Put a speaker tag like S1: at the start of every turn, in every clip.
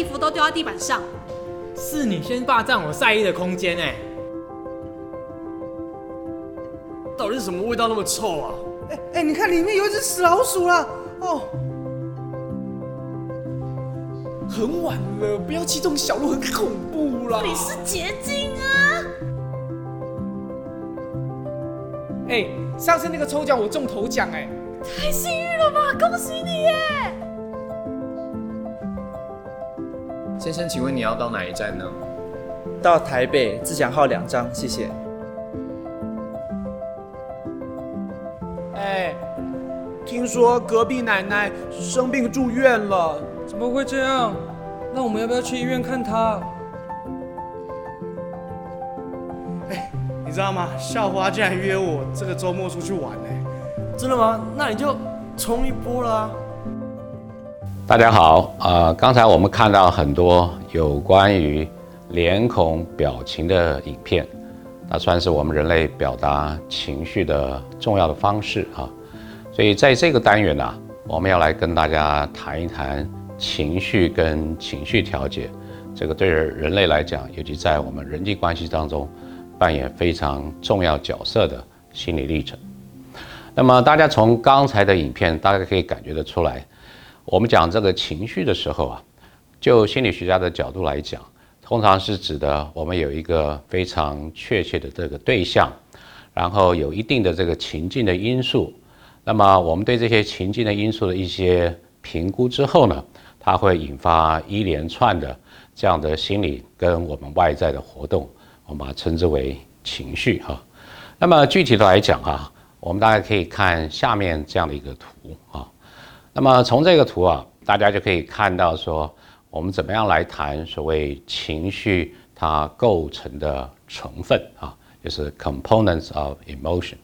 S1: 衣服都丢在地板上。
S2: 是你先霸占我晒衣的空间哎！
S3: 到底是什么味道那么臭啊？
S4: 哎哎，你看里面有一只死老鼠了哦！
S3: 很晚了，不要去这种小路，很恐怖啦！
S1: 你是结晶啊！
S4: 哎，上次那个抽奖我中头奖哎！
S1: 太幸运了吧，恭喜你耶！
S5: 先生，请问你要到哪一站呢？
S4: 到台北自强号两张，谢谢。
S3: 哎，听说隔壁奶奶生病住院了，
S6: 怎么会这样？那我们要不要去医院看她？
S7: 哎，你知道吗？校花竟然约我这个周末出去玩呢。
S3: 真的吗？那你就冲一波了。
S8: 大家好，呃，刚才我们看到很多有关于脸孔表情的影片，那算是我们人类表达情绪的重要的方式啊。所以在这个单元呢，我们要来跟大家谈一谈情绪跟情绪调节，这个对人类来讲，尤其在我们人际关系当中，扮演非常重要角色的心理历程。那么大家从刚才的影片，大概可以感觉得出来，我们讲这个情绪的时候啊，就心理学家的角度来讲，通常是指的我们有一个非常确切的这个对象，然后有一定的这个情境的因素，那么我们对这些情境的因素的一些评估之后呢，它会引发一连串的这样的心理跟我们外在的活动，我们把它称之为情绪哈。那么具体的来讲哈。我们大家可以看下面这样的一个图啊，那么从这个图啊，大家就可以看到说，我们怎么样来谈所谓情绪它构成的成分啊，就是 components of emotion。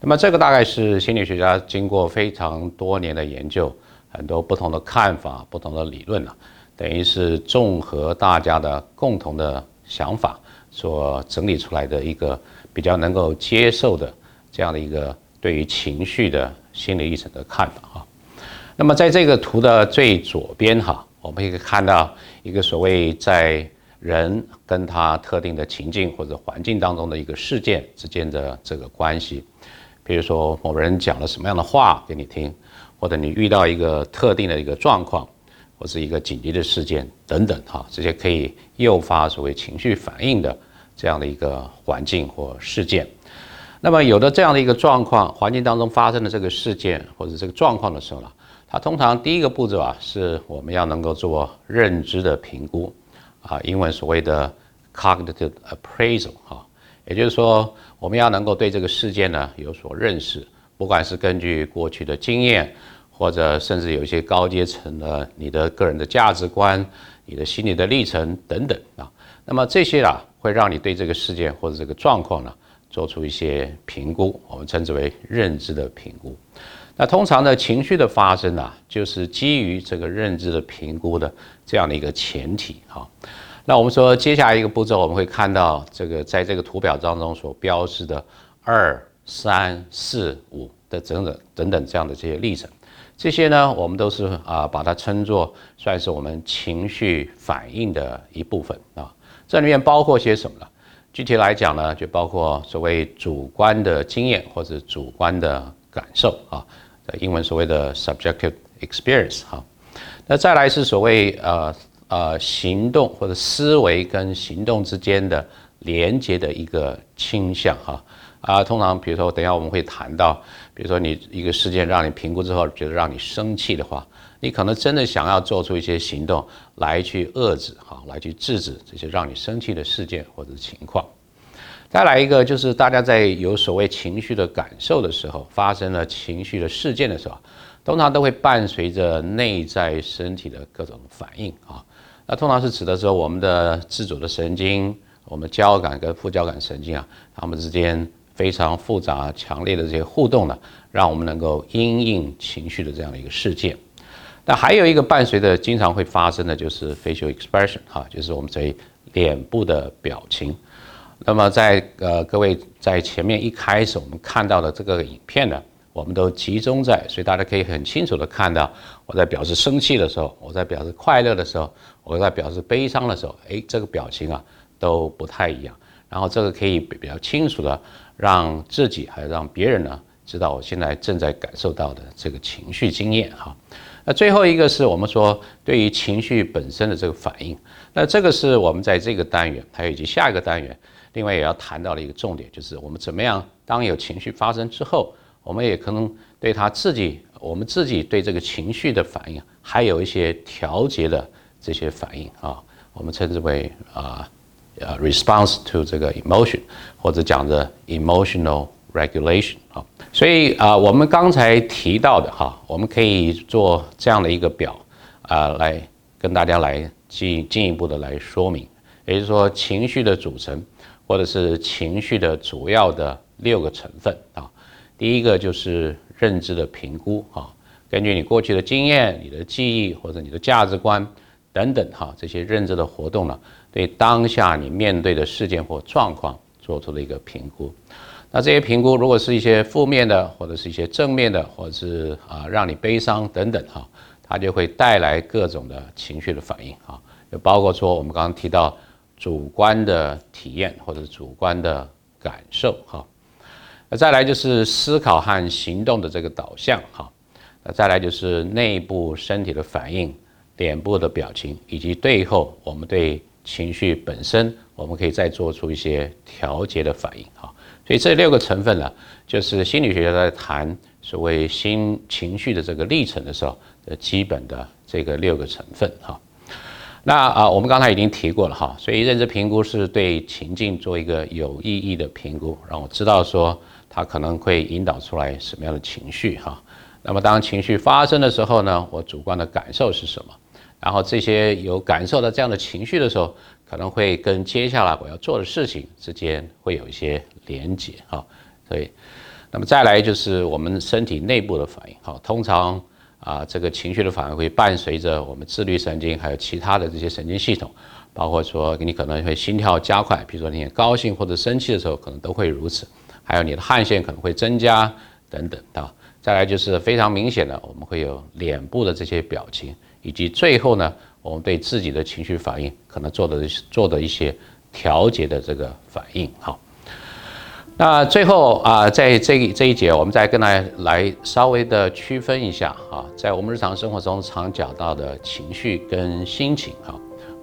S8: 那么这个大概是心理学家经过非常多年的研究，很多不同的看法、不同的理论啊，等于是综合大家的共同的想法所整理出来的一个比较能够接受的。这样的一个对于情绪的心理历程的看法哈，那么在这个图的最左边哈，我们可以看到一个所谓在人跟他特定的情境或者环境当中的一个事件之间的这个关系，比如说某人讲了什么样的话给你听，或者你遇到一个特定的一个状况，或是一个紧急的事件等等哈，这些可以诱发所谓情绪反应的这样的一个环境或事件。那么有的这样的一个状况，环境当中发生的这个事件或者这个状况的时候呢，它通常第一个步骤啊，是我们要能够做认知的评估，啊，英文所谓的 cognitive appraisal 哈，也就是说我们要能够对这个事件呢有所认识，不管是根据过去的经验，或者甚至有一些高阶层的你的个人的价值观、你的心理的历程等等啊，那么这些啊会让你对这个事件或者这个状况呢。做出一些评估，我们称之为认知的评估。那通常呢，情绪的发生啊，就是基于这个认知的评估的这样的一个前提哈。那我们说，接下来一个步骤，我们会看到这个在这个图表当中所标示的二、三、四、五的等等等等这样的这些历程，这些呢，我们都是啊，把它称作算是我们情绪反应的一部分啊。这里面包括些什么呢？具体来讲呢，就包括所谓主观的经验或者主观的感受啊，英文所谓的 subjective experience 哈。那再来是所谓呃呃行动或者思维跟行动之间的连接的一个倾向哈啊，通常比如说等下我们会谈到，比如说你一个事件让你评估之后觉得让你生气的话。你可能真的想要做出一些行动来去遏制，哈，来去制止这些让你生气的事件或者情况。再来一个，就是大家在有所谓情绪的感受的时候，发生了情绪的事件的时候，通常都会伴随着内在身体的各种反应啊。那通常是指的说，我们的自主的神经，我们交感跟副交感神经啊，它们之间非常复杂、强烈的这些互动呢，让我们能够因应情绪的这样的一个事件。那还有一个伴随的经常会发生的就是 facial expression 哈，就是我们这脸部的表情。那么在呃各位在前面一开始我们看到的这个影片呢，我们都集中在，所以大家可以很清楚的看到，我在表示生气的时候，我在表示快乐的时候，我在表示悲伤的时候，诶，这个表情啊都不太一样。然后这个可以比较清楚的让自己还有让别人呢知道我现在正在感受到的这个情绪经验哈。那最后一个是我们说对于情绪本身的这个反应，那这个是我们在这个单元还有以及下一个单元，另外也要谈到的一个重点，就是我们怎么样当有情绪发生之后。我们也可能对他自己，我们自己对这个情绪的反应，还有一些调节的这些反应啊，我们称之为啊呃 response to 这个 emotion，或者讲的 emotional regulation 啊。所以啊，我们刚才提到的哈，我们可以做这样的一个表啊，来跟大家来进进一步的来说明，也就是说情绪的组成，或者是情绪的主要的六个成分啊。第一个就是认知的评估啊，根据你过去的经验、你的记忆或者你的价值观等等哈，这些认知的活动呢，对当下你面对的事件或状况做出了一个评估。那这些评估如果是一些负面的，或者是一些正面的，或者是啊让你悲伤等等哈，它就会带来各种的情绪的反应啊，就包括说我们刚刚提到主观的体验或者主观的感受哈。那再来就是思考和行动的这个导向，哈，那再来就是内部身体的反应、脸部的表情，以及最后我们对情绪本身，我们可以再做出一些调节的反应，哈。所以这六个成分呢，就是心理学家在谈所谓心情绪的这个历程的时候的基本的这个六个成分，哈。那啊，我们刚才已经提过了，哈，所以认知评估是对情境做一个有意义的评估，让我知道说。它可能会引导出来什么样的情绪哈？那么当情绪发生的时候呢，我主观的感受是什么？然后这些有感受到这样的情绪的时候，可能会跟接下来我要做的事情之间会有一些连结哈。所以，那么再来就是我们身体内部的反应哈。通常啊，这个情绪的反应会伴随着我们自律神经还有其他的这些神经系统，包括说你可能会心跳加快，比如说你高兴或者生气的时候，可能都会如此。还有你的汗腺可能会增加等等啊，再来就是非常明显的，我们会有脸部的这些表情，以及最后呢，我们对自己的情绪反应可能做的做的一些调节的这个反应。好，那最后啊，在这这一节，我们再跟大家来稍微的区分一下啊，在我们日常生活中常讲到的情绪跟心情哈，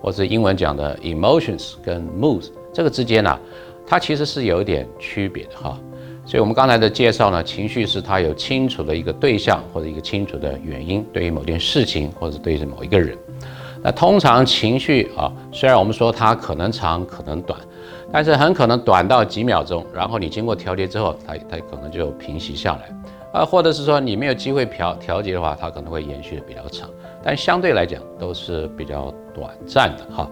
S8: 或者英文讲的 emotions 跟 moods 这个之间呢。它其实是有一点区别的哈，所以我们刚才的介绍呢，情绪是它有清楚的一个对象或者一个清楚的原因，对于某件事情或者对于某一个人。那通常情绪啊，虽然我们说它可能长可能短，但是很可能短到几秒钟，然后你经过调节之后，它它可能就平息下来，啊，或者是说你没有机会调调节的话，它可能会延续的比较长，但相对来讲都是比较短暂的哈。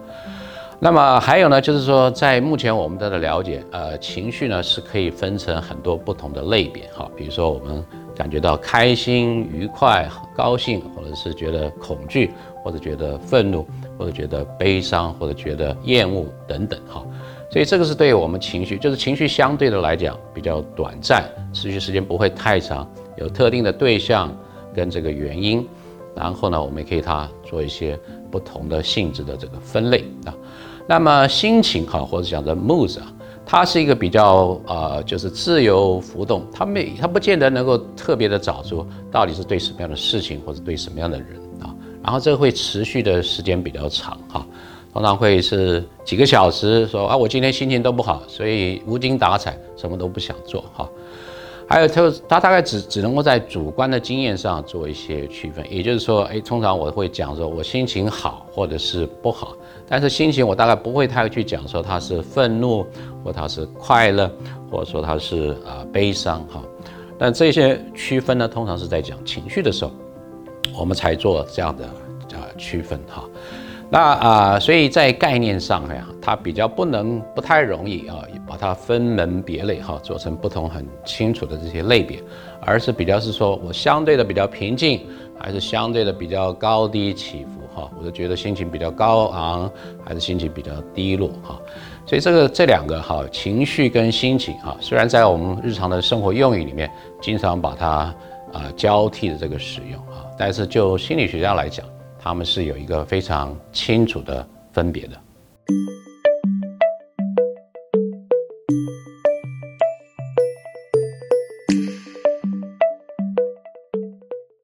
S8: 那么还有呢，就是说，在目前我们的了解，呃，情绪呢是可以分成很多不同的类别，哈，比如说我们感觉到开心、愉快、高兴，或者是觉得恐惧，或者觉得愤怒，或者觉得悲伤，或者觉得厌恶等等，哈，所以这个是对于我们情绪，就是情绪相对的来讲比较短暂，持续时间不会太长，有特定的对象跟这个原因，然后呢，我们也可以它做一些不同的性质的这个分类啊。那么心情哈，或者讲的 mood 啊，它是一个比较呃，就是自由浮动，它没，它不见得能够特别的找出到底是对什么样的事情或者对什么样的人啊，然后这个会持续的时间比较长哈，通常会是几个小时，说啊我今天心情都不好，所以无精打采，什么都不想做哈。还有，他，他大概只只能够在主观的经验上做一些区分，也就是说，哎，通常我会讲说我心情好或者是不好，但是心情我大概不会太去讲说它是愤怒或它是快乐，或者说它是啊悲伤哈。但这些区分呢，通常是在讲情绪的时候，我们才做这样的啊区分哈。那啊，所以在概念上呀，它比较不能不太容易啊，把它分门别类哈，做成不同很清楚的这些类别，而是比较是说我相对的比较平静，还是相对的比较高低起伏哈，我就觉得心情比较高昂，还是心情比较低落哈，所以这个这两个哈情绪跟心情哈，虽然在我们日常的生活用语里面经常把它啊交替的这个使用啊，但是就心理学家来讲。他们是有一个非常清楚的分别的。